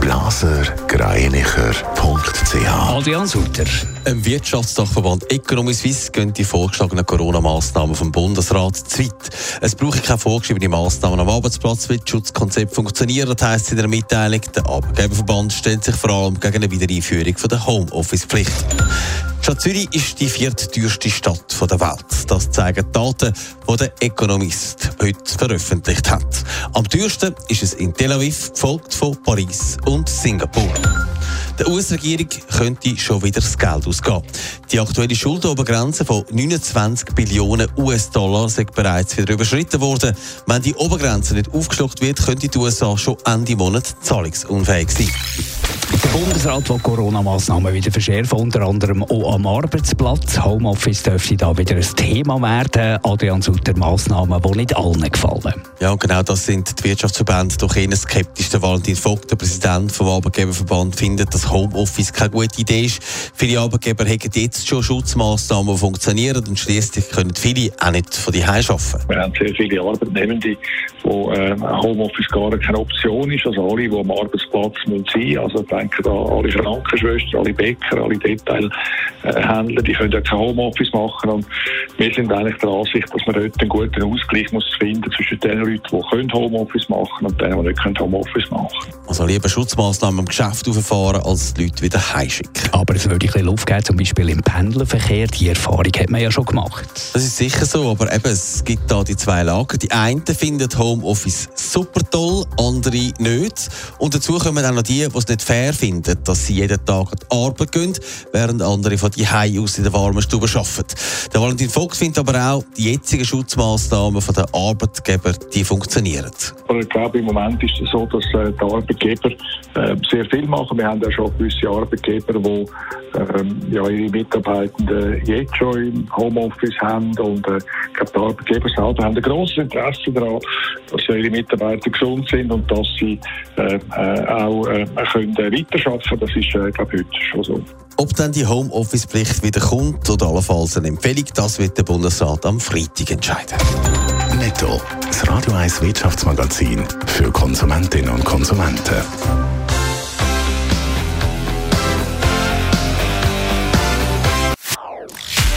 blasergreinicher.ch Adrian Sutter. Im Wirtschaftsdachverband Economy Suisse gehen die vorgeschlagenen Corona-Massnahmen vom Bundesrat zu weit. Es brauche keine vorgeschriebenen Massnahmen am Arbeitsplatz, wie das Schutzkonzept funktioniert, das heisst in der Mitteilung. Der Arbeitgeberverband stellt sich vor allem gegen eine Wiedereinführung der Homeoffice-Pflicht. Stadt Zürich ist die viertteuerste Stadt der Welt. Das zeigen die Daten, die der Economist heute veröffentlicht hat. Am teuersten ist es in Tel Aviv, gefolgt von Paris und Singapur. Der US-Regierung könnte schon wieder das Geld ausgehen. Die aktuelle Schuldenobergrenze von 29 Billionen US-Dollar ist bereits wieder überschritten worden. Wenn die Obergrenze nicht aufgeschluckt wird, könnte die USA schon Ende Monat zahlungsunfähig sein. Der Bundesrat will Corona-Massnahmen wieder verschärfen, unter anderem auch am Arbeitsplatz. Homeoffice dürfte da wieder ein Thema werden. Adrian Sutter, Massnahmen, die nicht allen gefallen. Ja, und genau das sind die Wirtschaftsverbände doch eher skeptisch. Der Valentin Vogt, der Präsident vom Arbeitgeberverband, findet, dass Homeoffice keine gute Idee ist. Viele Arbeitgeber haben jetzt schon Schutzmaßnahmen, die funktionieren und schließlich können viele auch nicht von die arbeiten. Wir haben sehr viele Arbeitnehmende, wo äh, Homeoffice gar keine Option ist. Also alle, die am Arbeitsplatz müssen sein Also denken da alle Krankenschwestern, alle Bäcker, alle Detailhändler, die können ja kein Homeoffice machen. Und wir sind eigentlich der Ansicht, dass man dort einen guten Ausgleich muss finden zwischen den Leuten, die können Homeoffice machen und denen, die nicht können Homeoffice machen Also lieber Schutzmaßnahmen im Geschäft auffahren, als die Leute wieder heimschicken. Aber es würde ein bisschen Luft geben, zum Beispiel im Pendlerverkehr. Die Erfahrung hat man ja schon gemacht. Das ist sicher so, aber eben, es gibt da die zwei Lager. Die einen finden Homeoffice super toll, andere nicht. Und dazu kommen auch noch die, die es nicht fair finden, dass sie jeden Tag an die Arbeit gehen, während andere von die Hause aus in der warmen Stube arbeiten. Der Valentin Vogt findet aber auch, die jetzigen Schutzmaßnahmen der Arbeitgeber, die funktionieren. Aber ich glaube, im Moment ist es so, dass äh, die Arbeitgeber äh, sehr viel machen. Wir haben ja schon gewisse Arbeitgeber, die ähm, ja, ihre Mitarbeitenden jetzt schon im Homeoffice haben und äh, ich glaube, die Arbeitgeber selber haben ein grosses Interesse daran, dass ihre Mitarbeiter gesund sind und dass sie äh, äh, auch äh, können weiterarbeiten Das ist, äh, glaube ich, heute schon so. Ob dann die Homeoffice-Pflicht wieder kommt oder allenfalls eine Empfehlung, das wird der Bundesrat am Freitag entscheiden. Netto. Das Radio 1 Wirtschaftsmagazin für Konsumentinnen und Konsumenten.